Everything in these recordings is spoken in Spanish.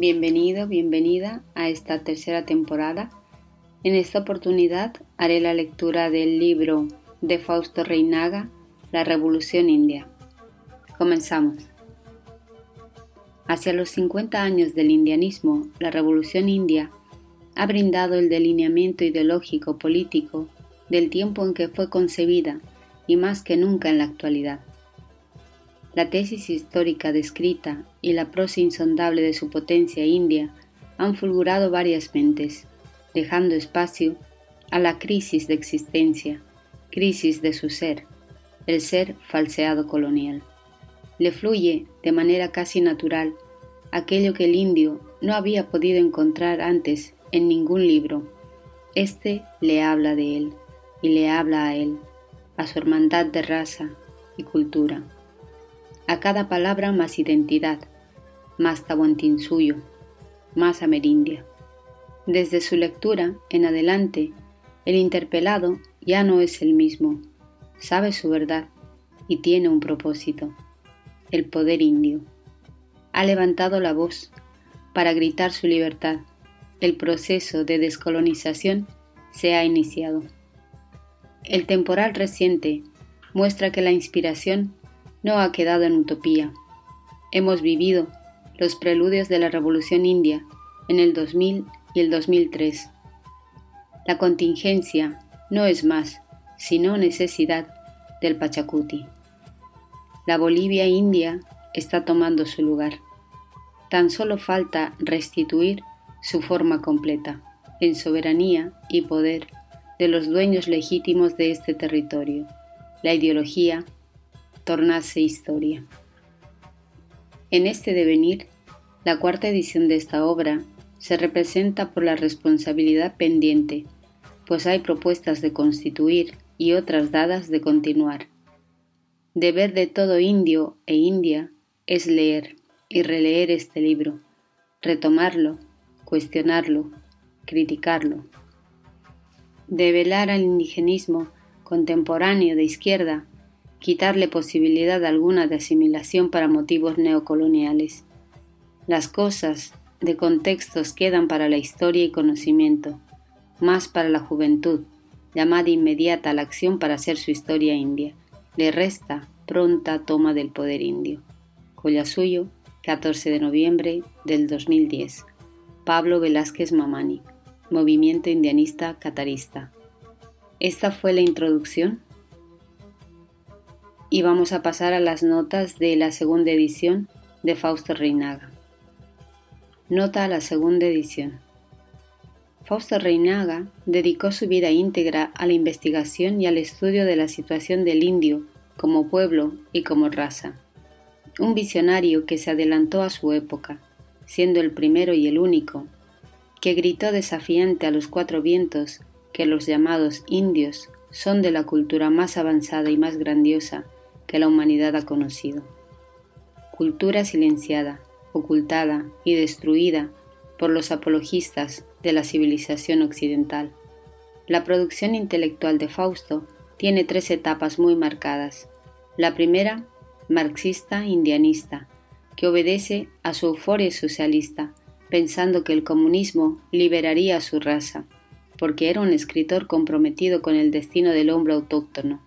Bienvenido, bienvenida a esta tercera temporada. En esta oportunidad haré la lectura del libro de Fausto Reinaga, La Revolución India. Comenzamos. Hacia los 50 años del indianismo, la Revolución India ha brindado el delineamiento ideológico político del tiempo en que fue concebida y más que nunca en la actualidad. La tesis histórica descrita y la prosa insondable de su potencia india han fulgurado varias mentes, dejando espacio a la crisis de existencia, crisis de su ser, el ser falseado colonial. Le fluye de manera casi natural aquello que el indio no había podido encontrar antes en ningún libro. Este le habla de él y le habla a él, a su hermandad de raza y cultura a cada palabra más identidad, más suyo, más amerindia. Desde su lectura en adelante, el interpelado ya no es el mismo, sabe su verdad y tiene un propósito, el poder indio. Ha levantado la voz para gritar su libertad. El proceso de descolonización se ha iniciado. El temporal reciente muestra que la inspiración no ha quedado en utopía. Hemos vivido los preludios de la Revolución India en el 2000 y el 2003. La contingencia no es más, sino necesidad del Pachacuti. La Bolivia India está tomando su lugar. Tan solo falta restituir su forma completa, en soberanía y poder de los dueños legítimos de este territorio. La ideología tornase historia. En este devenir, la cuarta edición de esta obra se representa por la responsabilidad pendiente, pues hay propuestas de constituir y otras dadas de continuar. Deber de todo indio e india es leer y releer este libro, retomarlo, cuestionarlo, criticarlo. Develar al indigenismo contemporáneo de izquierda quitarle posibilidad alguna de asimilación para motivos neocoloniales. Las cosas de contextos quedan para la historia y conocimiento, más para la juventud, llamada inmediata a la acción para hacer su historia india. Le resta pronta toma del poder indio. Collasuyo, 14 de noviembre del 2010. Pablo Velázquez Mamani, Movimiento Indianista Catarista. Esta fue la introducción y vamos a pasar a las notas de la segunda edición de Fausto Reinaga. Nota a la segunda edición. Fausto Reinaga dedicó su vida íntegra a la investigación y al estudio de la situación del indio como pueblo y como raza. Un visionario que se adelantó a su época, siendo el primero y el único, que gritó desafiante a los cuatro vientos que los llamados indios son de la cultura más avanzada y más grandiosa que la humanidad ha conocido. Cultura silenciada, ocultada y destruida por los apologistas de la civilización occidental. La producción intelectual de Fausto tiene tres etapas muy marcadas. La primera, marxista-indianista, que obedece a su euforia socialista, pensando que el comunismo liberaría a su raza, porque era un escritor comprometido con el destino del hombre autóctono.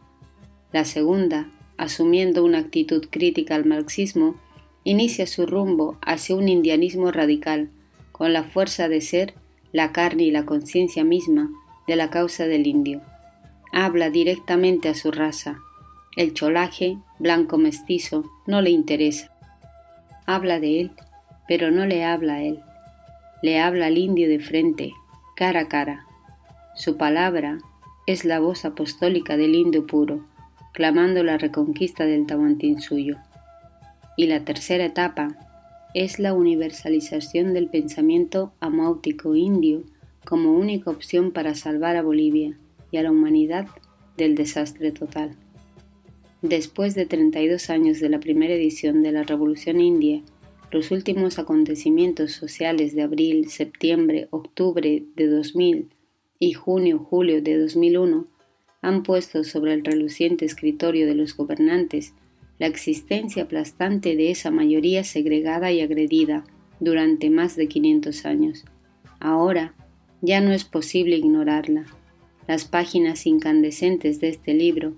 La segunda, asumiendo una actitud crítica al marxismo, inicia su rumbo hacia un indianismo radical, con la fuerza de ser, la carne y la conciencia misma de la causa del indio. Habla directamente a su raza. El cholaje, blanco mestizo, no le interesa. Habla de él, pero no le habla a él. Le habla al indio de frente, cara a cara. Su palabra es la voz apostólica del indio puro, clamando la reconquista del suyo. Y la tercera etapa es la universalización del pensamiento amáutico indio como única opción para salvar a Bolivia y a la humanidad del desastre total. Después de 32 años de la primera edición de la Revolución India, los últimos acontecimientos sociales de abril, septiembre, octubre de 2000 y junio-julio de 2001 han puesto sobre el reluciente escritorio de los gobernantes la existencia aplastante de esa mayoría segregada y agredida durante más de 500 años. Ahora ya no es posible ignorarla. Las páginas incandescentes de este libro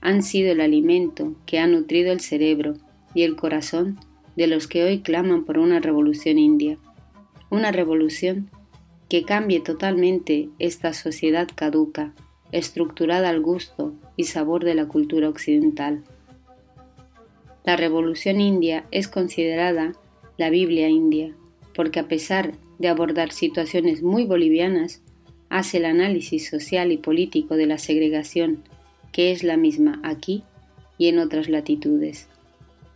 han sido el alimento que ha nutrido el cerebro y el corazón de los que hoy claman por una revolución india. Una revolución que cambie totalmente esta sociedad caduca, estructurada al gusto y sabor de la cultura occidental. La revolución india es considerada la Biblia india, porque a pesar de abordar situaciones muy bolivianas, hace el análisis social y político de la segregación, que es la misma aquí y en otras latitudes.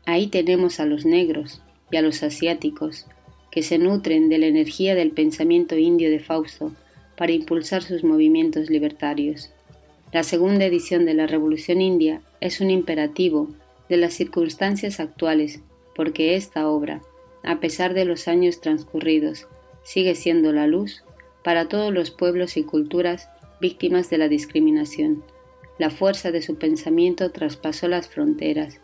Ahí tenemos a los negros y a los asiáticos, que se nutren de la energía del pensamiento indio de Fausto para impulsar sus movimientos libertarios. La segunda edición de la Revolución India es un imperativo de las circunstancias actuales, porque esta obra, a pesar de los años transcurridos, sigue siendo la luz para todos los pueblos y culturas víctimas de la discriminación. La fuerza de su pensamiento traspasó las fronteras,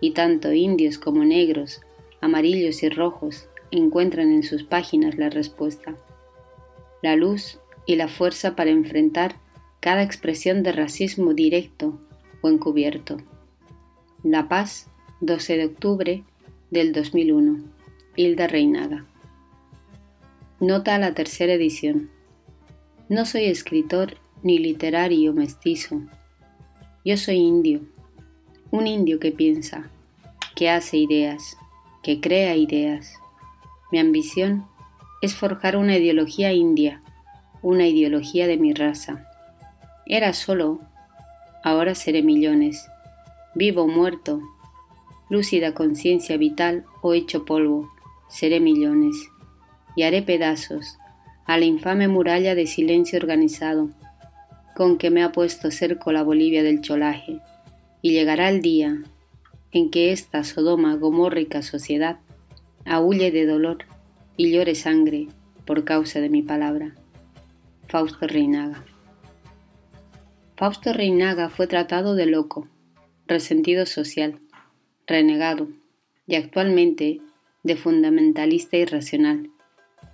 y tanto indios como negros, amarillos y rojos encuentran en sus páginas la respuesta. La luz y la fuerza para enfrentar cada expresión de racismo directo o encubierto. La Paz, 12 de octubre del 2001. Hilda Reinaga. Nota a la tercera edición. No soy escritor ni literario mestizo. Yo soy indio, un indio que piensa, que hace ideas, que crea ideas. Mi ambición es forjar una ideología india, una ideología de mi raza. Era solo, ahora seré millones, vivo o muerto, lúcida conciencia vital o hecho polvo, seré millones y haré pedazos a la infame muralla de silencio organizado con que me ha puesto cerco la Bolivia del cholaje, y llegará el día en que esta Sodoma gomórrica sociedad aúlle de dolor y llore sangre por causa de mi palabra. Fausto Reinaga. Fausto Reinaga fue tratado de loco, resentido social, renegado y actualmente de fundamentalista irracional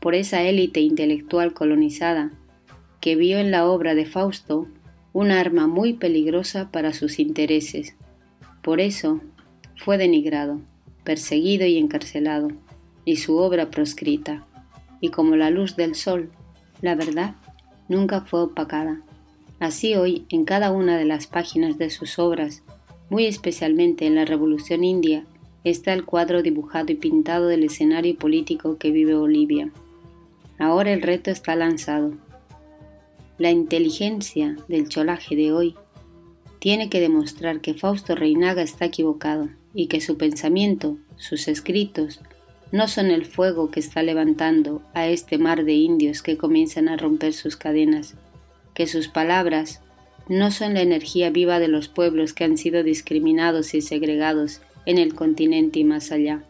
por esa élite intelectual colonizada que vio en la obra de Fausto un arma muy peligrosa para sus intereses. Por eso fue denigrado, perseguido y encarcelado, y su obra proscrita. Y como la luz del sol, la verdad nunca fue opacada. Así hoy, en cada una de las páginas de sus obras, muy especialmente en la Revolución India, está el cuadro dibujado y pintado del escenario político que vive Bolivia. Ahora el reto está lanzado. La inteligencia del cholaje de hoy tiene que demostrar que Fausto Reinaga está equivocado y que su pensamiento, sus escritos, no son el fuego que está levantando a este mar de indios que comienzan a romper sus cadenas, que sus palabras no son la energía viva de los pueblos que han sido discriminados y segregados en el continente y más allá.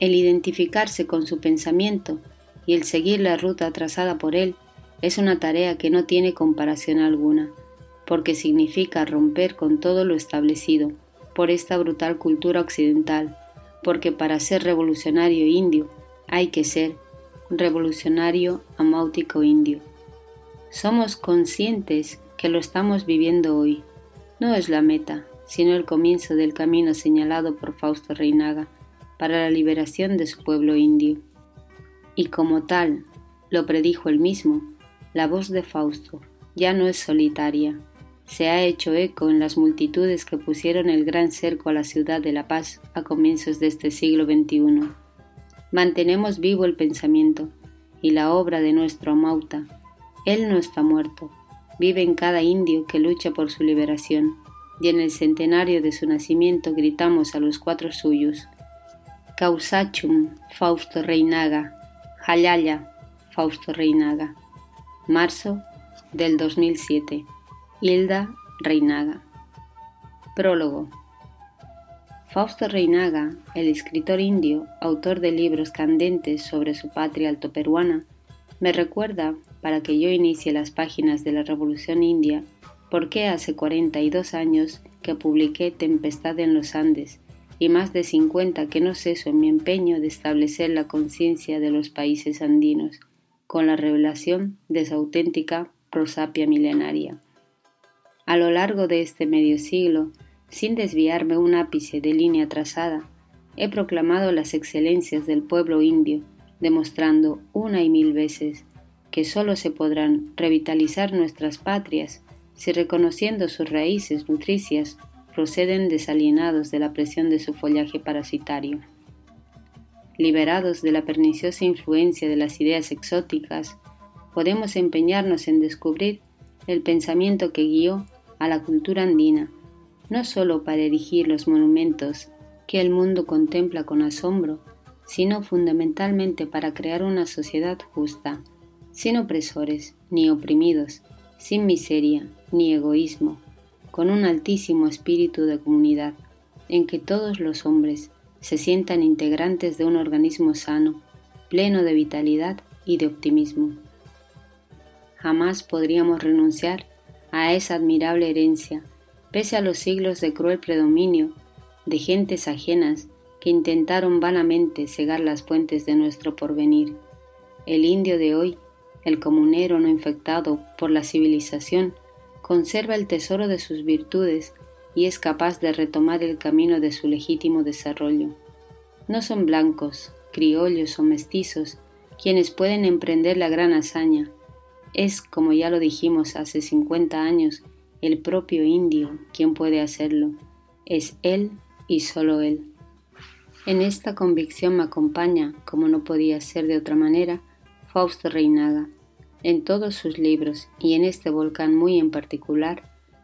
El identificarse con su pensamiento y el seguir la ruta trazada por él es una tarea que no tiene comparación alguna, porque significa romper con todo lo establecido por esta brutal cultura occidental, porque para ser revolucionario indio hay que ser revolucionario amáutico indio. Somos conscientes que lo estamos viviendo hoy. No es la meta, sino el comienzo del camino señalado por Fausto Reinaga para la liberación de su pueblo indio y como tal lo predijo él mismo, la voz de Fausto ya no es solitaria, se ha hecho eco en las multitudes que pusieron el gran cerco a la ciudad de La Paz a comienzos de este siglo XXI. Mantenemos vivo el pensamiento y la obra de nuestro Amauta. Él no está muerto, vive en cada indio que lucha por su liberación, y en el centenario de su nacimiento gritamos a los cuatro suyos. Causachum, Fausto Reinaga, Jalaya, Fausto Reinaga. Marzo del 2007. Hilda Reinaga. Prólogo. Fausto Reinaga, el escritor indio, autor de libros candentes sobre su patria altoperuana, me recuerda, para que yo inicie las páginas de la Revolución India, por qué hace 42 años que publiqué Tempestad en los Andes y más de cincuenta que no ceso en mi empeño de establecer la conciencia de los países andinos con la revelación de su auténtica prosapia milenaria. A lo largo de este medio siglo, sin desviarme un ápice de línea trazada, he proclamado las excelencias del pueblo indio, demostrando una y mil veces que sólo se podrán revitalizar nuestras patrias si reconociendo sus raíces nutricias proceden desalienados de la presión de su follaje parasitario. Liberados de la perniciosa influencia de las ideas exóticas, podemos empeñarnos en descubrir el pensamiento que guió a la cultura andina, no sólo para erigir los monumentos que el mundo contempla con asombro, sino fundamentalmente para crear una sociedad justa, sin opresores ni oprimidos, sin miseria ni egoísmo, con un altísimo espíritu de comunidad, en que todos los hombres se sientan integrantes de un organismo sano, pleno de vitalidad y de optimismo. Jamás podríamos renunciar a esa admirable herencia, pese a los siglos de cruel predominio de gentes ajenas que intentaron vanamente cegar las fuentes de nuestro porvenir. El indio de hoy, el comunero no infectado por la civilización, conserva el tesoro de sus virtudes y es capaz de retomar el camino de su legítimo desarrollo. No son blancos, criollos o mestizos quienes pueden emprender la gran hazaña. Es, como ya lo dijimos hace 50 años, el propio indio quien puede hacerlo. Es él y solo él. En esta convicción me acompaña, como no podía ser de otra manera, Fausto Reinaga. En todos sus libros, y en este volcán muy en particular,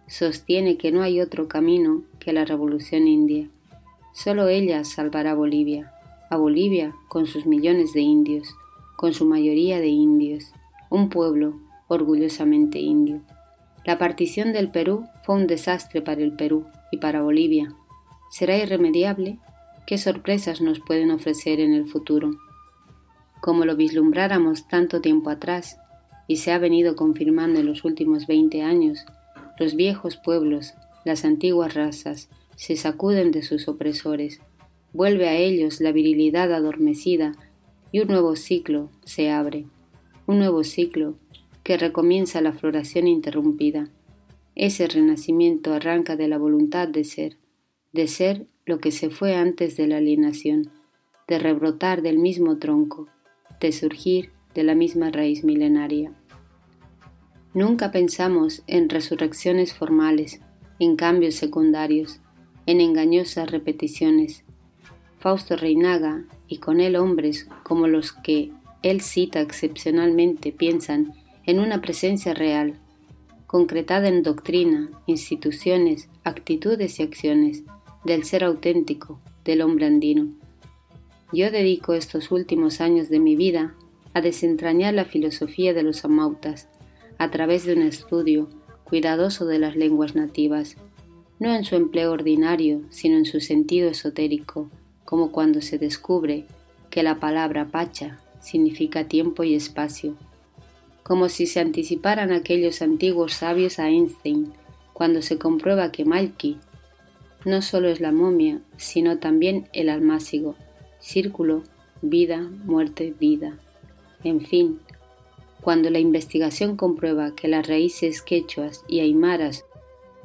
sostiene que no hay otro camino que la revolución india. Solo ella salvará a Bolivia, a Bolivia con sus millones de indios, con su mayoría de indios, un pueblo orgullosamente indio. La partición del Perú fue un desastre para el Perú y para Bolivia. ¿Será irremediable? ¿Qué sorpresas nos pueden ofrecer en el futuro? Como lo vislumbráramos tanto tiempo atrás, y se ha venido confirmando en los últimos veinte años, los viejos pueblos, las antiguas razas, se sacuden de sus opresores, vuelve a ellos la virilidad adormecida y un nuevo ciclo se abre, un nuevo ciclo que recomienza la floración interrumpida. Ese renacimiento arranca de la voluntad de ser, de ser lo que se fue antes de la alienación, de rebrotar del mismo tronco, de surgir de la misma raíz milenaria. Nunca pensamos en resurrecciones formales, en cambios secundarios, en engañosas repeticiones. Fausto Reinaga, y con él hombres como los que él cita excepcionalmente, piensan en una presencia real, concretada en doctrina, instituciones, actitudes y acciones del ser auténtico, del hombre andino. Yo dedico estos últimos años de mi vida a desentrañar la filosofía de los amautas, a través de un estudio cuidadoso de las lenguas nativas, no en su empleo ordinario, sino en su sentido esotérico, como cuando se descubre que la palabra pacha significa tiempo y espacio, como si se anticiparan aquellos antiguos sabios a Einstein, cuando se comprueba que Malki no solo es la momia, sino también el almácigo, círculo, vida, muerte, vida. En fin, cuando la investigación comprueba que las raíces quechuas y aymaras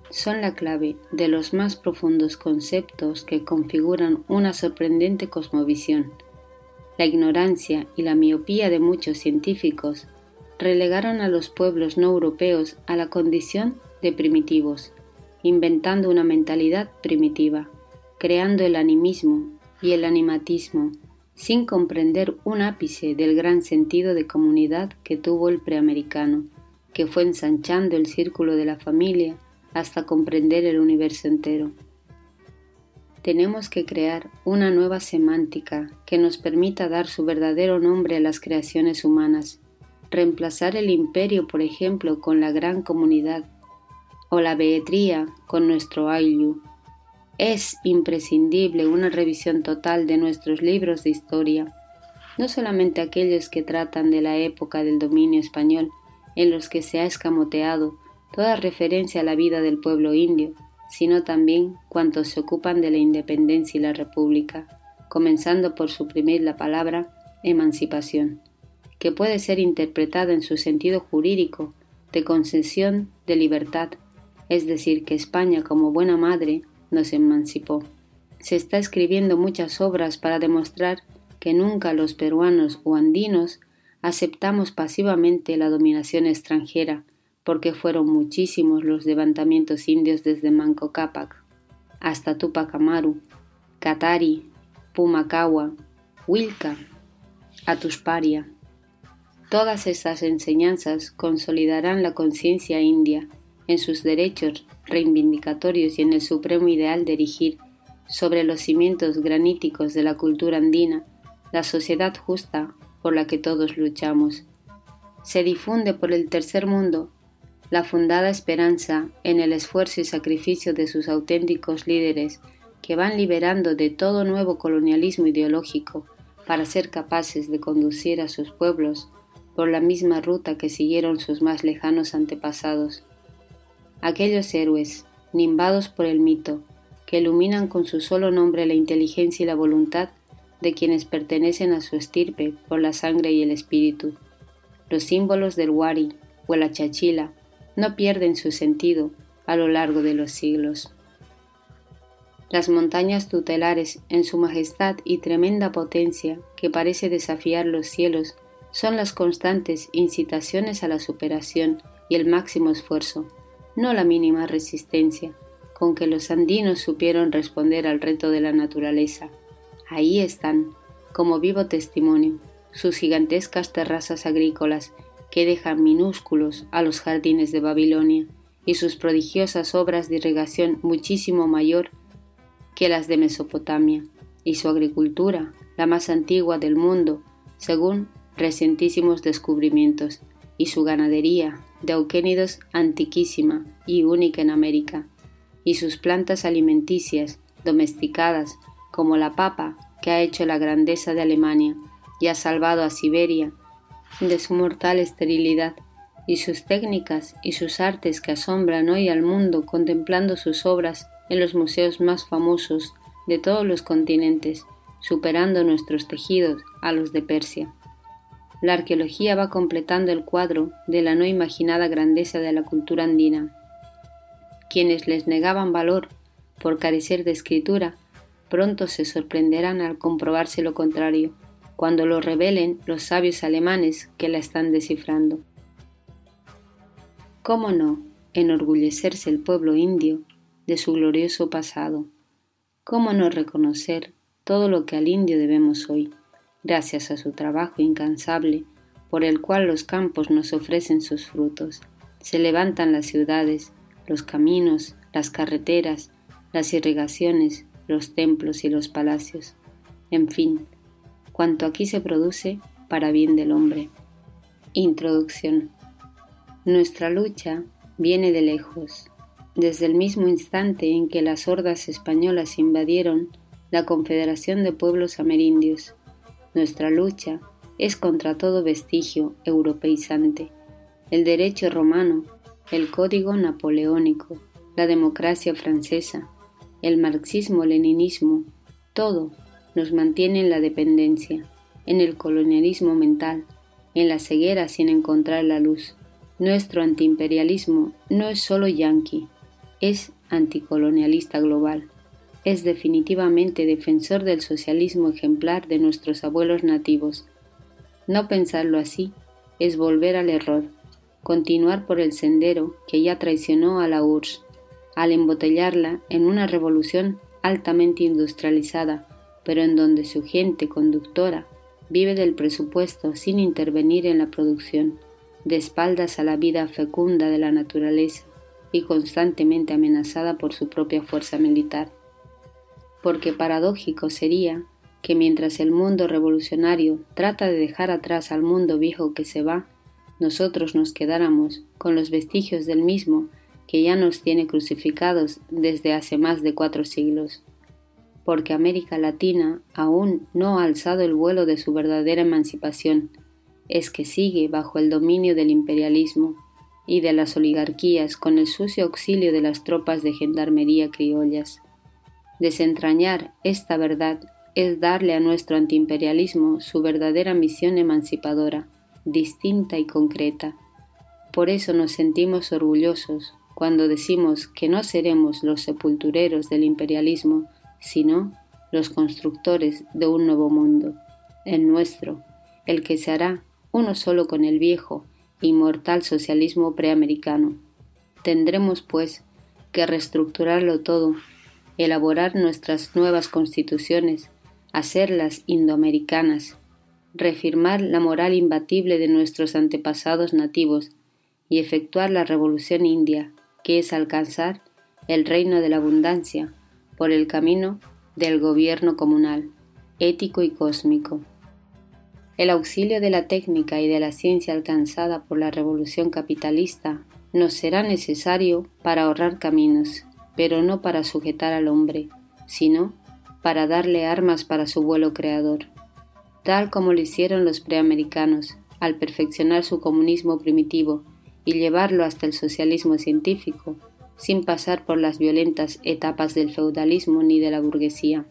son la clave de los más profundos conceptos que configuran una sorprendente cosmovisión. La ignorancia y la miopía de muchos científicos relegaron a los pueblos no europeos a la condición de primitivos, inventando una mentalidad primitiva, creando el animismo y el animatismo sin comprender un ápice del gran sentido de comunidad que tuvo el preamericano, que fue ensanchando el círculo de la familia hasta comprender el universo entero. Tenemos que crear una nueva semántica que nos permita dar su verdadero nombre a las creaciones humanas, reemplazar el imperio, por ejemplo, con la gran comunidad, o la beetría con nuestro ayllu, es imprescindible una revisión total de nuestros libros de historia, no solamente aquellos que tratan de la época del dominio español, en los que se ha escamoteado toda referencia a la vida del pueblo indio, sino también cuantos se ocupan de la independencia y la república, comenzando por suprimir la palabra emancipación, que puede ser interpretada en su sentido jurídico de concesión de libertad, es decir, que España como buena madre nos emancipó. Se está escribiendo muchas obras para demostrar que nunca los peruanos o andinos aceptamos pasivamente la dominación extranjera, porque fueron muchísimos los levantamientos indios desde Manco Cápac hasta Tupac Amaru, Catari, Pumacagua, Wilca, Atusparia. Todas estas enseñanzas consolidarán la conciencia india en sus derechos reivindicatorios y en el supremo ideal de erigir sobre los cimientos graníticos de la cultura andina la sociedad justa por la que todos luchamos. Se difunde por el tercer mundo la fundada esperanza en el esfuerzo y sacrificio de sus auténticos líderes que van liberando de todo nuevo colonialismo ideológico para ser capaces de conducir a sus pueblos por la misma ruta que siguieron sus más lejanos antepasados. Aquellos héroes, nimbados por el mito, que iluminan con su solo nombre la inteligencia y la voluntad de quienes pertenecen a su estirpe por la sangre y el espíritu. Los símbolos del Wari o la chachila no pierden su sentido a lo largo de los siglos. Las montañas tutelares, en su majestad y tremenda potencia que parece desafiar los cielos, son las constantes incitaciones a la superación y el máximo esfuerzo, no la mínima resistencia, con que los andinos supieron responder al reto de la naturaleza. Ahí están, como vivo testimonio, sus gigantescas terrazas agrícolas que dejan minúsculos a los jardines de Babilonia y sus prodigiosas obras de irrigación muchísimo mayor que las de Mesopotamia, y su agricultura, la más antigua del mundo, según recientísimos descubrimientos, y su ganadería, de auquénidos antiquísima y única en América, y sus plantas alimenticias, domesticadas, como la papa, que ha hecho la grandeza de Alemania y ha salvado a Siberia de su mortal esterilidad, y sus técnicas y sus artes que asombran hoy al mundo contemplando sus obras en los museos más famosos de todos los continentes, superando nuestros tejidos a los de Persia. La arqueología va completando el cuadro de la no imaginada grandeza de la cultura andina. Quienes les negaban valor por carecer de escritura, pronto se sorprenderán al comprobarse lo contrario, cuando lo revelen los sabios alemanes que la están descifrando. ¿Cómo no enorgullecerse el pueblo indio de su glorioso pasado. ¿Cómo no reconocer todo lo que al indio debemos hoy, gracias a su trabajo incansable, por el cual los campos nos ofrecen sus frutos? Se levantan las ciudades, los caminos, las carreteras, las irrigaciones, los templos y los palacios. En fin, cuanto aquí se produce para bien del hombre. Introducción. Nuestra lucha viene de lejos, desde el mismo instante en que las hordas españolas invadieron la Confederación de Pueblos Amerindios. Nuestra lucha es contra todo vestigio europeizante, el derecho romano, el código napoleónico, la democracia francesa, el marxismo-leninismo, todo nos mantiene en la dependencia, en el colonialismo mental, en la ceguera sin encontrar la luz. Nuestro antiimperialismo no es solo yanqui, es anticolonialista global. Es definitivamente defensor del socialismo ejemplar de nuestros abuelos nativos. No pensarlo así es volver al error, continuar por el sendero que ya traicionó a la URSS, al embotellarla en una revolución altamente industrializada, pero en donde su gente conductora vive del presupuesto sin intervenir en la producción, de espaldas a la vida fecunda de la naturaleza y constantemente amenazada por su propia fuerza militar. Porque paradójico sería que mientras el mundo revolucionario trata de dejar atrás al mundo viejo que se va, nosotros nos quedáramos con los vestigios del mismo que ya nos tiene crucificados desde hace más de cuatro siglos, porque América Latina aún no ha alzado el vuelo de su verdadera emancipación, es que sigue bajo el dominio del imperialismo y de las oligarquías con el sucio auxilio de las tropas de gendarmería criollas. Desentrañar esta verdad es darle a nuestro antiimperialismo su verdadera misión emancipadora, distinta y concreta. Por eso nos sentimos orgullosos cuando decimos que no seremos los sepultureros del imperialismo, sino los constructores de un nuevo mundo, el nuestro, el que se hará uno solo con el viejo, inmortal socialismo preamericano. Tendremos, pues, que reestructurarlo todo, elaborar nuestras nuevas constituciones, hacerlas indoamericanas, reafirmar la moral imbatible de nuestros antepasados nativos y efectuar la revolución india, que es alcanzar el reino de la abundancia por el camino del gobierno comunal, ético y cósmico. El auxilio de la técnica y de la ciencia alcanzada por la revolución capitalista nos será necesario para ahorrar caminos, pero no para sujetar al hombre, sino para darle armas para su vuelo creador, tal como lo hicieron los preamericanos al perfeccionar su comunismo primitivo y llevarlo hasta el socialismo científico, sin pasar por las violentas etapas del feudalismo ni de la burguesía.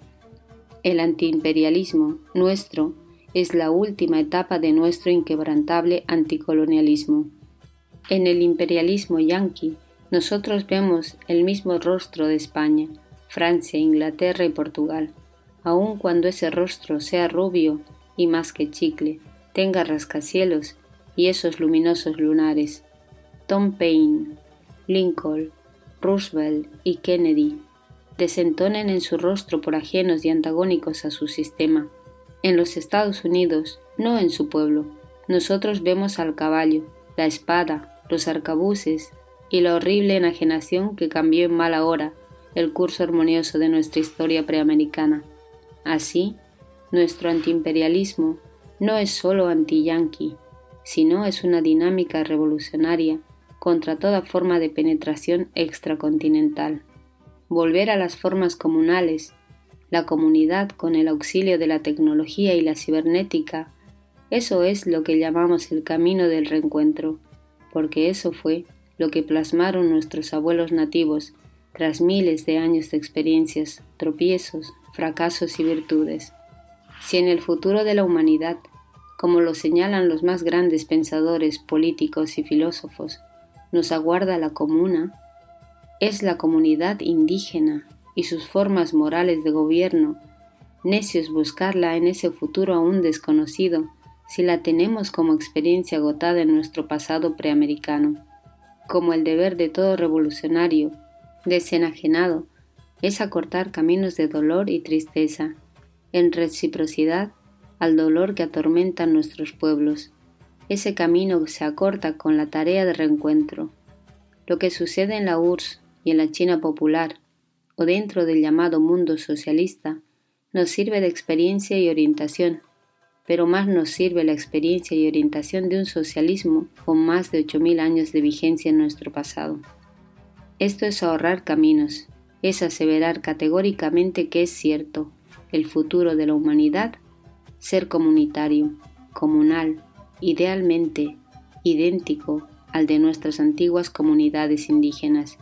El antiimperialismo nuestro es la última etapa de nuestro inquebrantable anticolonialismo. En el imperialismo yanqui, nosotros vemos el mismo rostro de España, Francia, Inglaterra y Portugal, aun cuando ese rostro sea rubio y más que chicle, tenga rascacielos y esos luminosos lunares. Tom Paine, Lincoln, Roosevelt y Kennedy desentonen en su rostro por ajenos y antagónicos a su sistema, en los Estados Unidos, no en su pueblo. Nosotros vemos al caballo, la espada, los arcabuces y la horrible enajenación que cambió en mala hora el curso armonioso de nuestra historia preamericana. Así, nuestro antiimperialismo no es solo anti-yanqui, sino es una dinámica revolucionaria contra toda forma de penetración extracontinental. Volver a las formas comunales la comunidad con el auxilio de la tecnología y la cibernética, eso es lo que llamamos el camino del reencuentro, porque eso fue lo que plasmaron nuestros abuelos nativos tras miles de años de experiencias, tropiezos, fracasos y virtudes. Si en el futuro de la humanidad, como lo señalan los más grandes pensadores políticos y filósofos, nos aguarda la comuna, es la comunidad indígena y sus formas morales de gobierno, necios buscarla en ese futuro aún desconocido, si la tenemos como experiencia agotada en nuestro pasado preamericano. Como el deber de todo revolucionario, desenajenado, es acortar caminos de dolor y tristeza, en reciprocidad al dolor que atormenta nuestros pueblos. Ese camino se acorta con la tarea de reencuentro. Lo que sucede en la URSS y en la China popular o dentro del llamado mundo socialista, nos sirve de experiencia y orientación, pero más nos sirve la experiencia y orientación de un socialismo con más de 8.000 años de vigencia en nuestro pasado. Esto es ahorrar caminos, es aseverar categóricamente que es cierto, el futuro de la humanidad, ser comunitario, comunal, idealmente idéntico al de nuestras antiguas comunidades indígenas.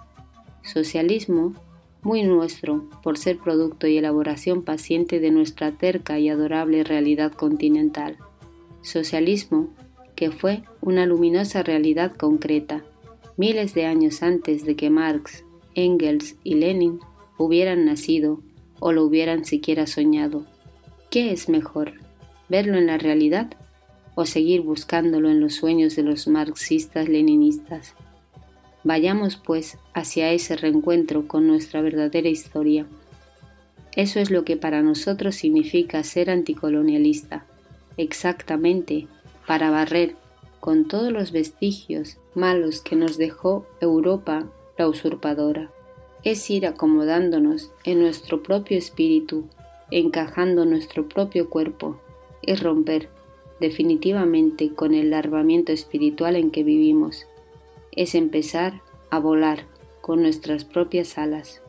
Socialismo muy nuestro por ser producto y elaboración paciente de nuestra terca y adorable realidad continental. Socialismo que fue una luminosa realidad concreta, miles de años antes de que Marx, Engels y Lenin hubieran nacido o lo hubieran siquiera soñado. ¿Qué es mejor? ¿Verlo en la realidad o seguir buscándolo en los sueños de los marxistas leninistas? Vayamos, pues, hacia ese reencuentro con nuestra verdadera historia. Eso es lo que para nosotros significa ser anticolonialista, exactamente para barrer con todos los vestigios malos que nos dejó Europa la usurpadora. Es ir acomodándonos en nuestro propio espíritu, encajando nuestro propio cuerpo, es romper definitivamente con el larvamiento espiritual en que vivimos es empezar a volar con nuestras propias alas.